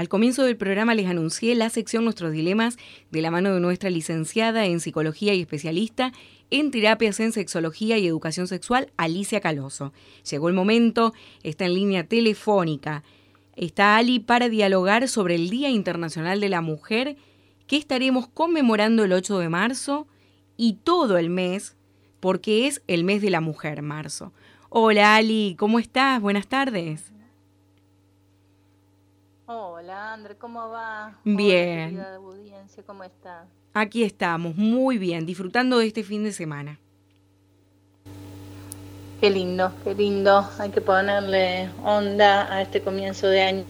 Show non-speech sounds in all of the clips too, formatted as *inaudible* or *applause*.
Al comienzo del programa les anuncié la sección Nuestros Dilemas de la mano de nuestra licenciada en Psicología y especialista en terapias en sexología y educación sexual, Alicia Caloso. Llegó el momento, está en línea telefónica. Está Ali para dialogar sobre el Día Internacional de la Mujer que estaremos conmemorando el 8 de marzo y todo el mes, porque es el mes de la mujer, marzo. Hola Ali, ¿cómo estás? Buenas tardes. Hola, André, ¿cómo va? Bien. Hola, audiencia, ¿cómo está? Aquí estamos, muy bien, disfrutando de este fin de semana. Qué lindo, qué lindo. Hay que ponerle onda a este comienzo de año.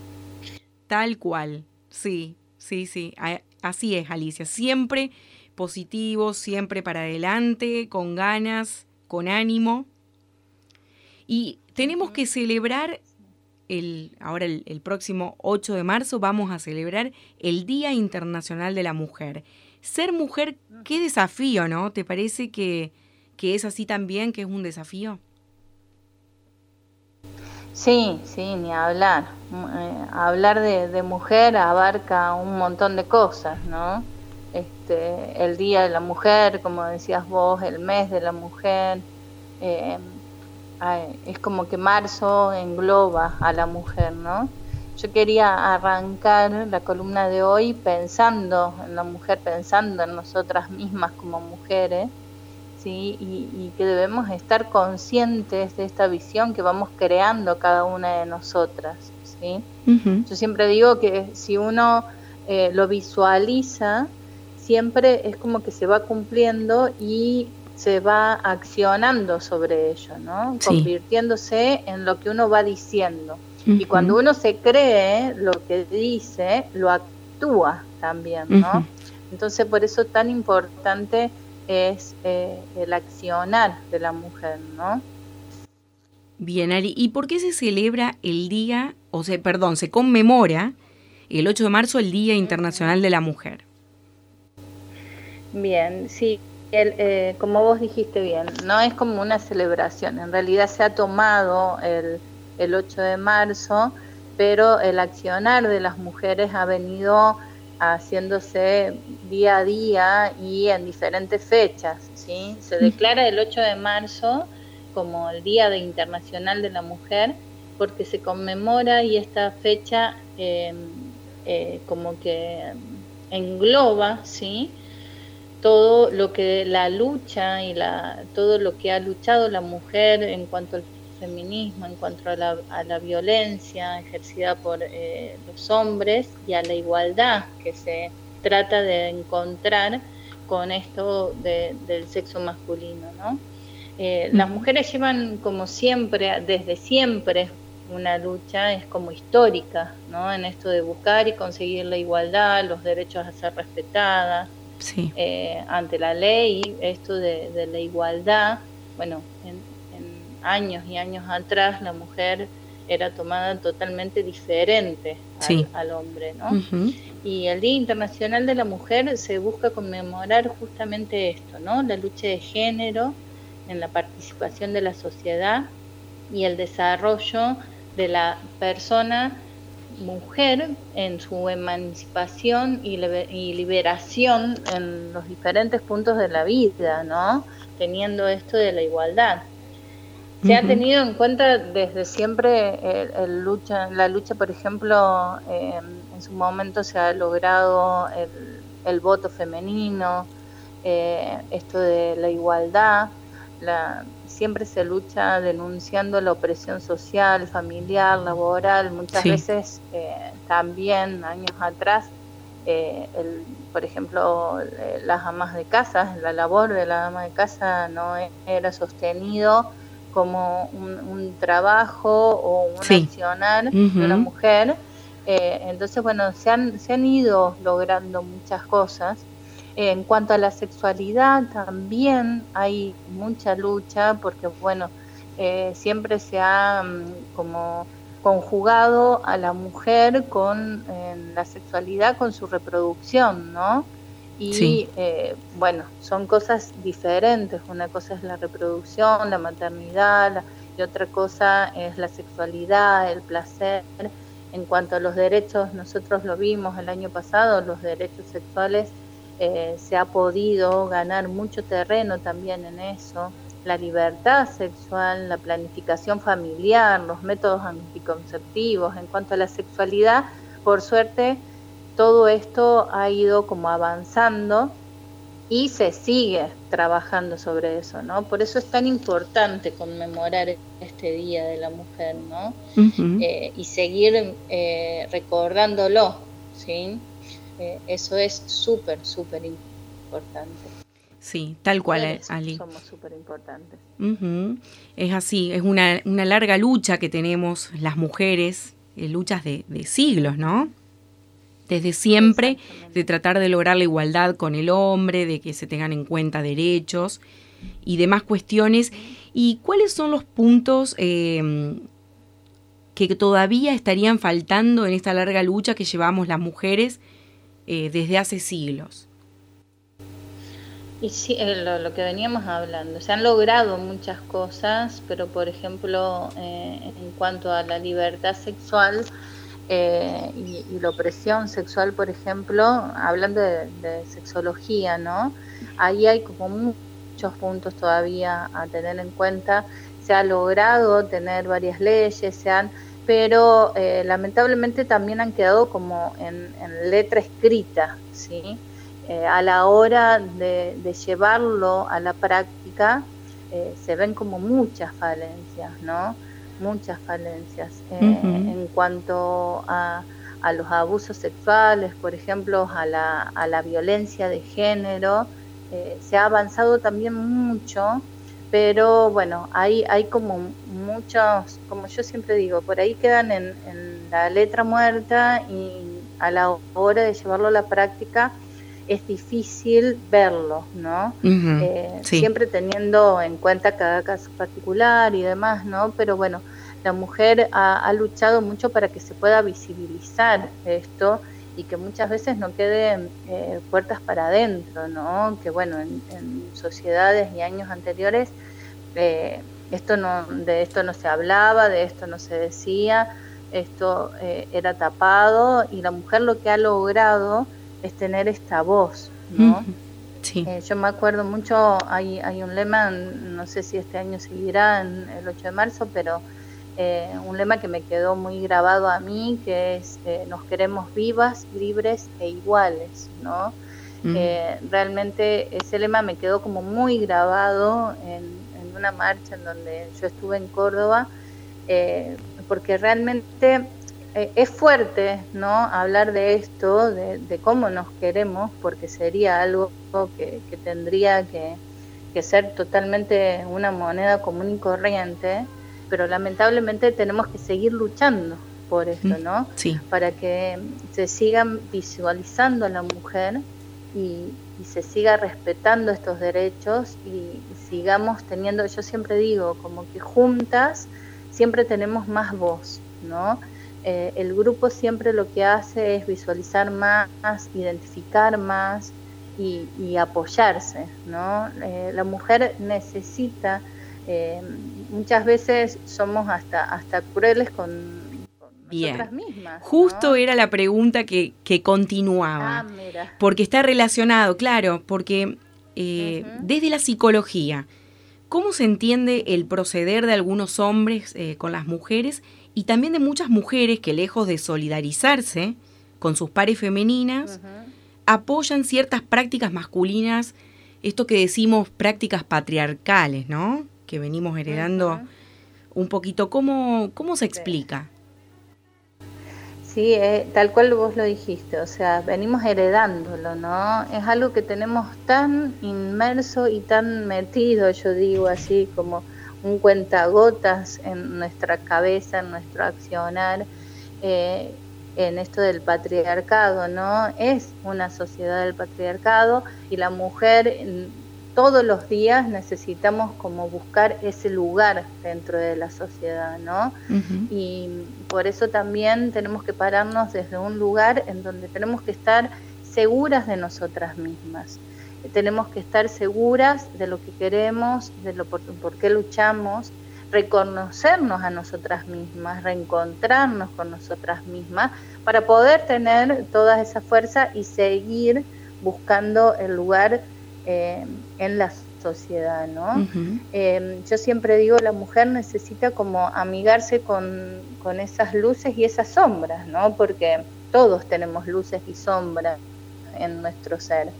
Tal cual, sí, sí, sí. Así es, Alicia. Siempre positivo, siempre para adelante, con ganas, con ánimo. Y tenemos que celebrar ahora el, próximo 8 de marzo vamos a celebrar el Día Internacional de la Mujer. Ser mujer, qué desafío, ¿no? ¿Te parece que, es así también, que es un desafío? Sí, sí, ni hablar. Eh, hablar de, mujer abarca un montón de cosas, ¿no? Este, el Día de la Mujer, como decías vos, el mes de la mujer. Eh, es como que marzo engloba a la mujer, ¿no? Yo quería arrancar la columna de hoy pensando en la mujer, pensando en nosotras mismas como mujeres, ¿sí? Y, que debemos estar conscientes de esta visión que vamos creando cada una de nosotras, ¿sí? Yo siempre digo que si uno eh, lo visualiza, siempre es como que se va cumpliendo y se va accionando sobre ello, ¿no? Convirtiéndose en lo que uno va diciendo. Y cuando uno se cree lo que dice, lo actúa también, ¿no? Entonces por eso tan importante es eh, el accionar de la mujer, ¿no? Bien, Ari, ¿y por qué se celebra el día, o sea, perdón, se conmemora el 8 de marzo el Día Internacional de la Mujer? Bien, sí, eh, como vos dijiste bien, no es como una celebración, en realidad se ha tomado el, el 8 de marzo, pero el accionar de las mujeres ha venido haciéndose día a día y en diferentes fechas. ¿sí? Se declara el 8 de marzo como el Día de Internacional de la Mujer porque se conmemora y esta fecha eh, eh, como que engloba, ¿sí? Todo lo que la lucha y la, todo lo que ha luchado la mujer en cuanto al feminismo, en cuanto a la, a la violencia ejercida por eh, los hombres y a la igualdad que se trata de encontrar con esto del sexo masculino. ¿no? Eh, las mujeres llevan como siempre, desde siempre, una lucha, es como histórica, ¿no? en esto de buscar y conseguir la igualdad, los derechos a ser respetadas eh, ante la ley, esto de, la igualdad, bueno, en, años y años atrás la mujer era tomada totalmente diferente al, hombre, ¿no? Y el Día Internacional de la Mujer se busca conmemorar justamente esto, ¿no? La lucha de género en la participación de la sociedad y el desarrollo de la persona mujer en su emancipación y, liberación en los diferentes puntos de la vida, ¿no? Teniendo esto de la igualdad. Se ha tenido en cuenta desde siempre el, lucha, la lucha, por ejemplo, em, en su momento se ha logrado el, voto femenino, eh, esto de la igualdad, la, siempre se lucha denunciando la opresión social, familiar, laboral, muchas veces eh, también años atrás, eh, el, por ejemplo, eh, las amas de casa, la labor de la ama de casa no era sostenido como un, trabajo o un accionar de una mujer. entonces, bueno, se han, se han ido logrando muchas cosas en cuanto a la sexualidad, también hay mucha lucha porque, bueno, eh, siempre se ha mm, como conjugado a la mujer con la sexualidad, con su reproducción, ¿no? Y eh, bueno, son cosas diferentes. Una cosa es la reproducción, la maternidad, y otra cosa es la sexualidad, el placer. en cuanto a los derechos, nosotros lo vimos el año pasado, los derechos sexuales, eh, se ha podido ganar mucho terreno también en eso, la libertad sexual, la planificación familiar, los métodos anticonceptivos, en cuanto a la sexualidad, por suerte todo esto ha ido como avanzando y se sigue trabajando sobre eso, ¿no? Por eso es tan importante conmemorar este Día de la Mujer, ¿no? Eh, y seguir eh, recordándolo, ¿sí? Eh, eso es súper, súper importante. Sí, tal cual, Ali. Somos súper importantes. Es así, es una, una, larga lucha que tenemos las mujeres, luchas de, de siglos, ¿no? desde siempre, de tratar de lograr la igualdad con el hombre, de que se tengan en cuenta derechos y demás cuestiones. ¿Y cuáles son los puntos em, que todavía estarían faltando en esta larga lucha que llevamos las mujeres eh, desde hace siglos? Y sí, eh, lo, que veníamos hablando, se han logrado muchas cosas, pero por ejemplo, eh, en cuanto a la libertad sexual, eh, y, la opresión sexual, por ejemplo, hablando de, sexología, ¿no? Ahí hay como muchos puntos todavía a tener en cuenta. Se ha logrado tener varias leyes, se han, pero eh, lamentablemente también han quedado como en, letra escrita, ¿sí? Eh, a la hora de, llevarlo a la práctica, se ven como muchas falencias, ¿no? muchas falencias eh, en cuanto a, a, los abusos sexuales, por ejemplo, a la, a la violencia de género. Eh, se ha avanzado también mucho, pero bueno, hay, hay como muchos, como yo siempre digo, por ahí quedan en, en la letra muerta y a la hora de llevarlo a la práctica es difícil verlo, ¿no? Eh, siempre teniendo en cuenta cada caso particular y demás, ¿no? Pero bueno, la mujer ha, luchado mucho para que se pueda visibilizar esto y que muchas veces no quede eh, puertas para adentro, ¿no? Que bueno, en, sociedades y años anteriores eh, esto no, de esto no se hablaba, de esto no se decía, esto era tapado y la mujer lo que ha logrado es tener esta voz, ¿no? Sí. Eh, yo me acuerdo mucho, hay, hay un lema, no sé si este año seguirá en el 8 de marzo, pero eh, un lema que me quedó muy grabado a mí, que es eh, nos queremos vivas, libres e iguales, ¿no? realmente ese lema me quedó como muy grabado en, en, una marcha en donde yo estuve en Córdoba, porque realmente eh, es fuerte, ¿no? Hablar de esto, de, cómo nos queremos, porque sería algo que, tendría que, ser totalmente una moneda común y corriente, pero lamentablemente tenemos que seguir luchando por esto, ¿no? Sí. Para que se sigan visualizando a la mujer y, se siga respetando estos derechos y sigamos teniendo, yo siempre digo, como que juntas siempre tenemos más voz, ¿no? Eh, el grupo siempre lo que hace es visualizar más, identificar más y, apoyarse, ¿no? Eh, la mujer necesita, eh, muchas veces somos hasta, hasta crueles con, nosotras mismas. Justo era la pregunta que, continuaba, ah, porque está relacionado, claro, porque desde la psicología, ¿cómo se entiende el proceder de algunos hombres con las mujeres? y también de muchas mujeres que lejos de solidarizarse con sus pares femeninas, apoyan ciertas prácticas masculinas, esto que decimos prácticas patriarcales, ¿no? Que venimos heredando un poquito. ¿Cómo, cómo se explica? Sí, eh, tal cual vos lo dijiste, o sea, venimos heredándolo, ¿no? Es algo que tenemos tan inmerso y tan metido, yo digo así, como un cuentagotas en nuestra cabeza, en nuestro accionar, eh, en esto del patriarcado, ¿no? Es una sociedad del patriarcado y la mujer todos los días necesitamos como buscar ese lugar dentro de la sociedad, ¿no? Y por eso también tenemos que pararnos desde un lugar en donde tenemos que estar seguras de nosotras mismas tenemos que estar seguras de lo que queremos, de lo por, qué luchamos, reconocernos a nosotras mismas, reencontrarnos con nosotras mismas, para poder tener toda esa fuerza y seguir buscando el lugar eh, en la sociedad, ¿no? Em, yo siempre digo, la mujer necesita como amigarse con, con, esas luces y esas sombras, ¿no? Porque todos tenemos luces y sombras en nuestro ser.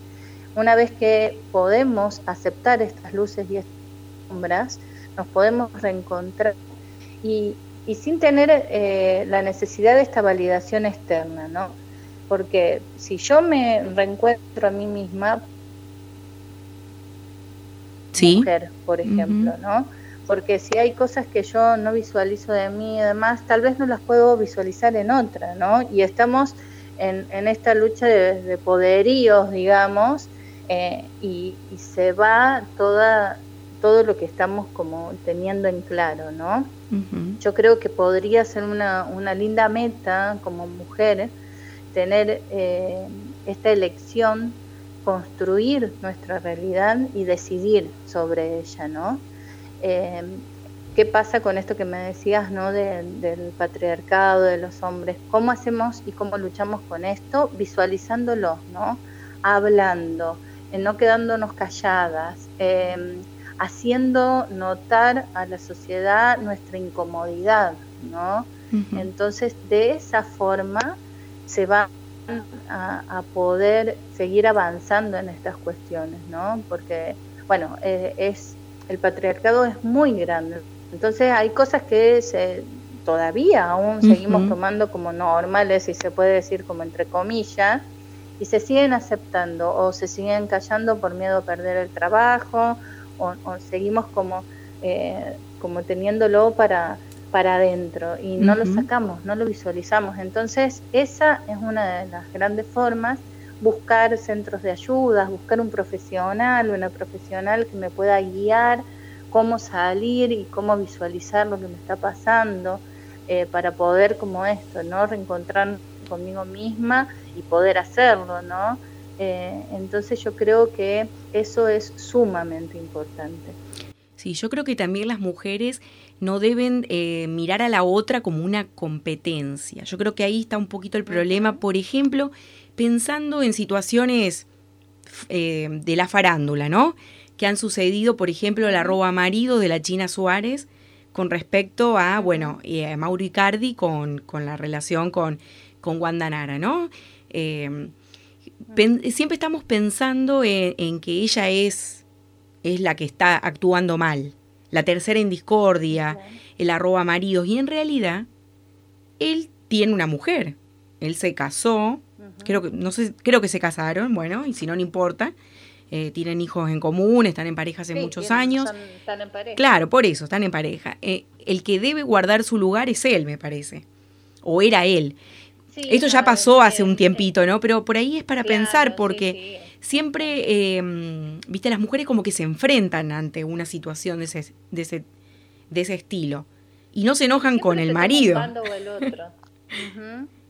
Una vez que podemos aceptar estas luces y estas sombras, nos podemos reencontrar y, y sin tener eh, la necesidad de esta validación externa, ¿no? Porque si yo me reencuentro a mí misma, ¿Sí? mujer, por ejemplo, ¿no? Porque si hay cosas que yo no visualizo de mí y demás, tal vez no las puedo visualizar en otra, ¿no? Y estamos en, en esta lucha de, poderíos, digamos, eh, y, y, se va toda todo lo que estamos como teniendo en claro, ¿no? Yo creo que podría ser una, una linda meta como mujer tener eh, esta elección, construir nuestra realidad y decidir sobre ella, ¿no? Eh, ¿Qué pasa con esto que me decías, ¿no? del patriarcado, de los hombres. ¿Cómo hacemos y cómo luchamos con esto? Visualizándolo, ¿no? Hablando, eh, no quedándonos calladas haciendo notar a la sociedad nuestra incomodidad, ¿no? Entonces, de esa forma se van a, poder seguir avanzando en estas cuestiones, ¿no? Porque, bueno, eh, es el patriarcado es muy grande. Entonces, hay cosas que se, todavía aún seguimos tomando como normales, y se puede decir como entre comillas, y se siguen aceptando o se siguen callando por miedo a perder el trabajo o, seguimos como, eh, como teniéndolo para, para adentro y no lo sacamos, no lo visualizamos. Entonces, esa es una de las grandes formas, buscar centros de ayuda, buscar un profesional, una profesional que me pueda guiar cómo salir y cómo visualizar lo que me está pasando eh, para poder como esto, ¿no? Reencontrar conmigo misma y poder hacerlo, ¿no? Eh, entonces yo creo que eso es sumamente importante. Sí, yo creo que también las mujeres no deben eh, mirar a la otra como una competencia. Yo creo que ahí está un poquito el problema. Por ejemplo, pensando en situaciones eh, de la farándula, ¿no? Que han sucedido, por ejemplo, la roba marido de la China Suárez con respecto a, bueno, a Mauro Icardi con, con la relación con, con Wanda Nara, ¿no? siempre estamos pensando en, que ella es, es la que está actuando mal, la tercera en discordia, el arroba maridos, y en realidad él tiene una mujer, él se casó, creo que, no sé, creo que se casaron, bueno, y si no, no importa. Eh, tienen hijos en común, están en pareja hace muchos años. están en pareja. Claro, por eso, están en pareja. Eh, el que debe guardar su lugar es él, me parece. O era él. Esto ya pasó hace un tiempito, ¿no? Pero por ahí es para pensar, porque siempre, em, viste, las mujeres como que se enfrentan ante una situación de ese, de ese, de ese estilo. Y no se enojan con el marido. Un bando *laughs* o el otro.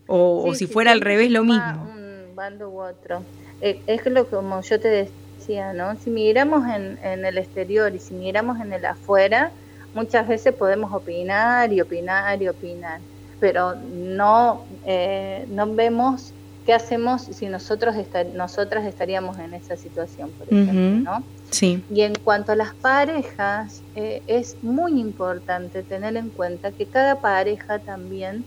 o, si fuera al revés, lo mismo. Un bando u otro. Eh, es lo como yo te decía, ¿no? Si miramos en, en el exterior y si miramos en el afuera, muchas veces podemos opinar y opinar y opinar pero no, eh, no vemos qué hacemos si nosotros nosotras estaríamos en esa situación, por ejemplo, ¿no? Sí. Y en cuanto a las parejas, eh, es muy importante tener en cuenta que cada pareja también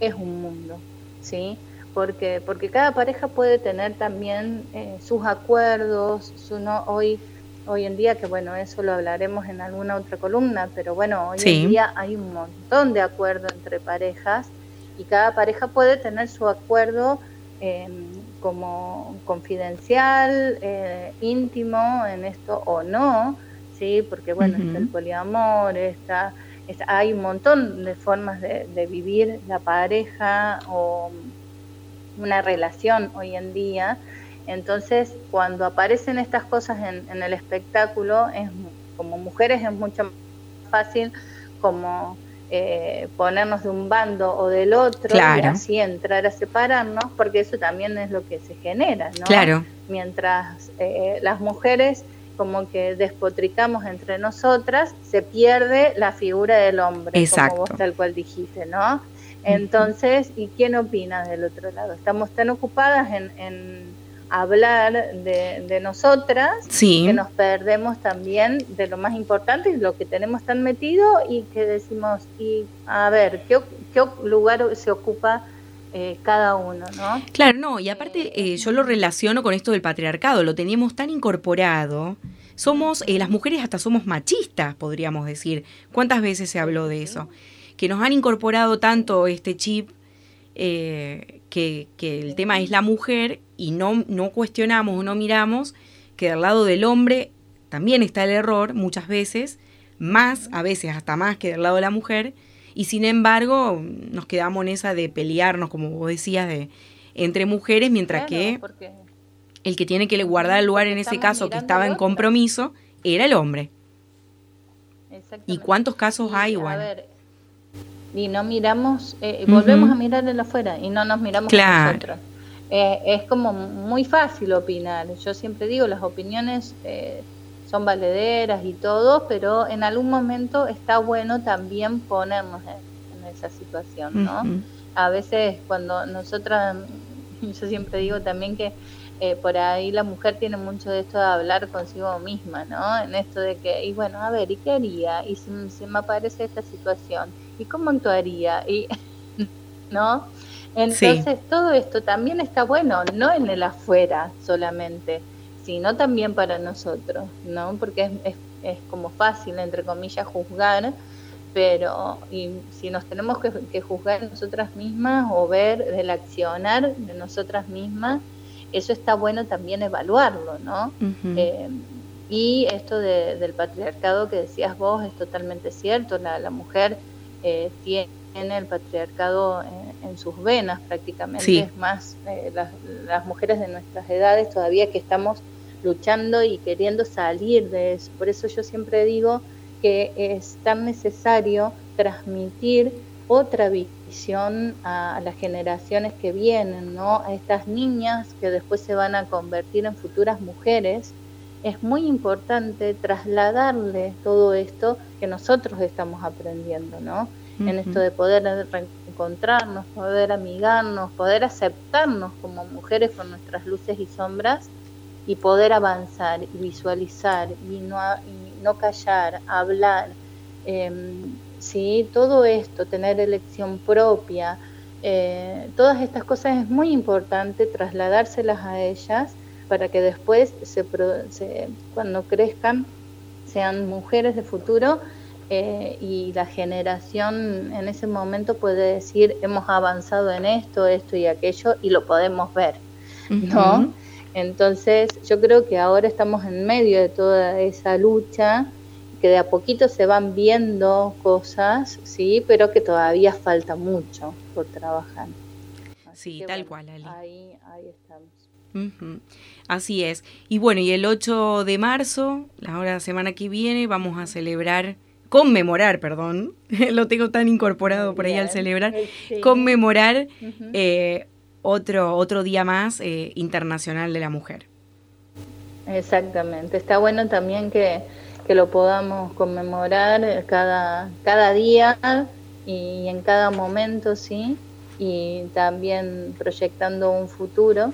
es un mundo, ¿sí? Porque, porque cada pareja puede tener también eh, sus acuerdos, su no, hoy hoy en día, que bueno, eso lo hablaremos en alguna otra columna, pero bueno, hoy en día hay un montón de acuerdos entre parejas y cada pareja puede tener su acuerdo em, como confidencial, eh, íntimo en esto o no, ¿sí? Porque bueno, está el poliamor, está, hay un montón de formas de, de vivir la pareja o una relación hoy en día entonces, cuando aparecen estas cosas en, el espectáculo, es, como mujeres es mucho más fácil como eh, ponernos de un bando o del otro y así entrar a separarnos, porque eso también es lo que se genera, ¿no? Claro. Mientras eh, las mujeres como que despotricamos entre nosotras, se pierde la figura del hombre, Exacto. como vos tal cual dijiste, ¿no? Entonces, ¿y quién opina del otro lado? Estamos tan ocupadas en, hablar de, nosotras que nos perdemos también de lo más importante y lo que tenemos tan metido y que decimos, y a ver, ¿qué, qué lugar se ocupa? Eh, cada uno, ¿no? Claro, no, y aparte eh, yo lo relaciono con esto del patriarcado, lo teníamos tan incorporado. Somos, eh, las mujeres hasta somos machistas, podríamos decir. ¿Cuántas veces se habló de eso? Que nos han incorporado tanto este chip que, el tema es la mujer y no, no cuestionamos o no miramos que del lado del hombre también está el error muchas veces, más, a veces hasta más que del lado de la mujer, y sin embargo nos quedamos en esa de pelearnos, como vos decías, de entre mujeres, mientras que el que tiene que guardar el lugar en ese caso que estaba en compromiso era el hombre. ¿Y cuántos casos hay, igual? Y no miramos, eh, volvemos a mirar en afuera y no nos miramos a nosotros. Eh, es como muy fácil opinar. Yo siempre digo, las opiniones eh, son valederas y todo, pero en algún momento está bueno también ponernos en, esa situación, ¿no? A veces cuando nosotras, *laughs* yo siempre digo también que eh, por ahí la mujer tiene mucho de esto de hablar consigo misma, ¿no? En esto de que, y bueno, a ver, ¿y qué haría? Y si, me aparece esta situación, ¿y cómo actuaría? Y, ¿no? Entonces todo esto también está bueno, no en el afuera solamente, sino también para nosotros, ¿no? Porque es, es, es como fácil, entre comillas, juzgar, pero y si nos tenemos que, que, juzgar nosotras mismas o ver el accionar de nosotras mismas, eso está bueno también evaluarlo, ¿no? Eh, y esto del patriarcado que decías vos es totalmente cierto, la, la mujer eh, tiene el patriarcado en, sus venas prácticamente, es más, eh, las, las mujeres de nuestras edades todavía que estamos luchando y queriendo salir de eso. Por eso yo siempre digo que es tan necesario transmitir otra visión a, las generaciones que vienen, ¿no? A estas niñas que después se van a convertir en futuras mujeres. Es muy importante trasladarles todo esto que nosotros estamos aprendiendo, ¿no? En esto de poder reencontrarnos, poder amigarnos, poder aceptarnos como mujeres con nuestras luces y sombras y poder avanzar y visualizar y no, no callar, hablar, em, ¿sí? todo esto, tener elección propia, eh, todas estas cosas es muy importante trasladárselas a ellas para que después, se, cuando crezcan, sean mujeres de futuro eh, y la generación en ese momento puede decir hemos avanzado en esto, esto y aquello y lo podemos ver, ¿no? Entonces yo creo que ahora estamos en medio de toda esa lucha, que de a poquito se van viendo cosas, sí, pero que todavía falta mucho por trabajar. sí, tal cual, Ali. Ahí, ahí estamos. Así es. Y bueno, y el 8 de marzo, la hora semana que viene, vamos a celebrar conmemorar, perdón, *laughs* lo tengo tan incorporado por ahí al celebrar, conmemorar otro, otro día más eh, internacional de la mujer. Exactamente, está bueno también que, lo podamos conmemorar cada, cada día y en cada momento, sí, y también proyectando un futuro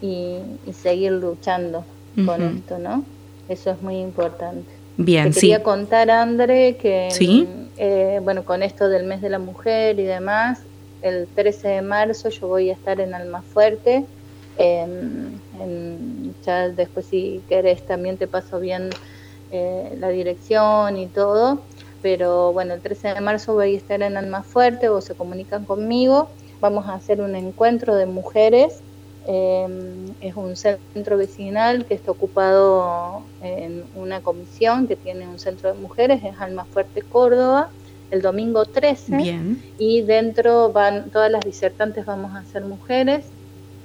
y, seguir luchando con esto, ¿no? Eso es muy importante. Bien, Te quería contar, André, que eh, bueno, con esto del mes de la mujer y demás, el 13 de marzo yo voy a estar en Almafuerte. Em, ya después si querés también te paso bien eh, la dirección y todo. Pero bueno, el 13 de marzo voy a estar en Almafuerte o se comunican conmigo. Vamos a hacer un encuentro de mujeres. Em, es un centro vecinal que está ocupado en una comisión que tiene un centro de mujeres, es Almafuerte, Córdoba el domingo 13. Bien. Y dentro van, todas las disertantes vamos a ser mujeres.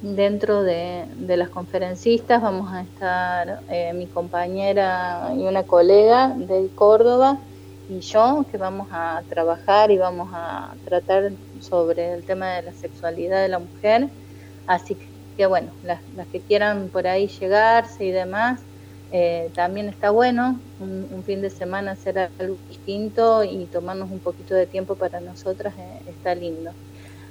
Dentro de, las conferencistas vamos a estar eh, mi compañera y una colega de Córdoba y yo, que vamos a trabajar y vamos a tratar sobre el tema de la sexualidad de la mujer. Así que, bueno, las, las que quieran por ahí llegarse y demás, eh, también está bueno un, fin de semana hacer algo distinto y tomarnos un poquito de tiempo para nosotras eh, está lindo.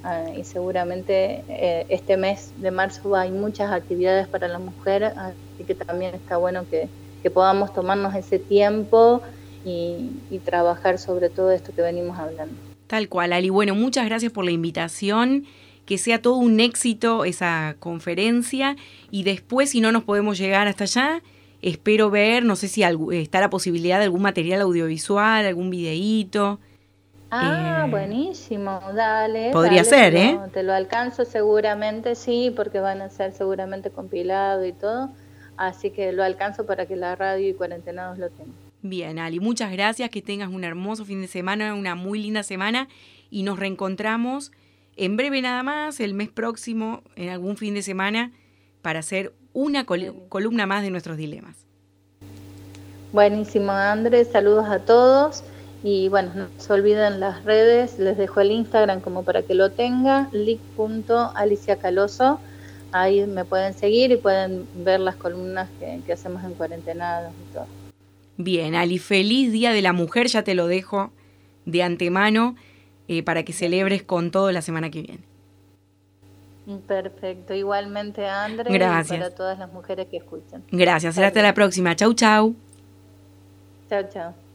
Ah, y seguramente eh, este mes de marzo hay muchas actividades para la mujer, así que también está bueno que, podamos tomarnos ese tiempo y, y trabajar sobre todo esto que venimos hablando. Tal cual, Ali. Bueno, muchas gracias por la invitación que sea todo un éxito esa conferencia y después si no nos podemos llegar hasta allá, espero ver, no sé si está la posibilidad de algún material audiovisual, algún videíto. Ah, eh, buenísimo, dale. Podría ser, ¿eh? te lo alcanzo seguramente, sí, porque van a ser seguramente compilado y todo. Así que lo alcanzo para que la radio y cuarentenados lo tengan. Bien, Ali, muchas gracias, que tengas un hermoso fin de semana, una muy linda semana y nos reencontramos en breve nada más, el mes próximo, en algún fin de semana, para hacer una columna más de nuestros dilemas. Buenísimo, Andrés. Saludos a todos. Y bueno, no se olviden las redes. Les dejo el Instagram como para que lo tenga, lic.aliciacaloso. Ahí me pueden seguir y pueden ver las columnas que, hacemos en cuarentena y todo. Bien, Ali, feliz Día de la Mujer. Ya te lo dejo de antemano eh, para que celebres con todo la semana que viene. Perfecto, igualmente André Gracias. Y para todas las mujeres que escuchan. Gracias, hasta la próxima. Chau, chau. Chau, chau.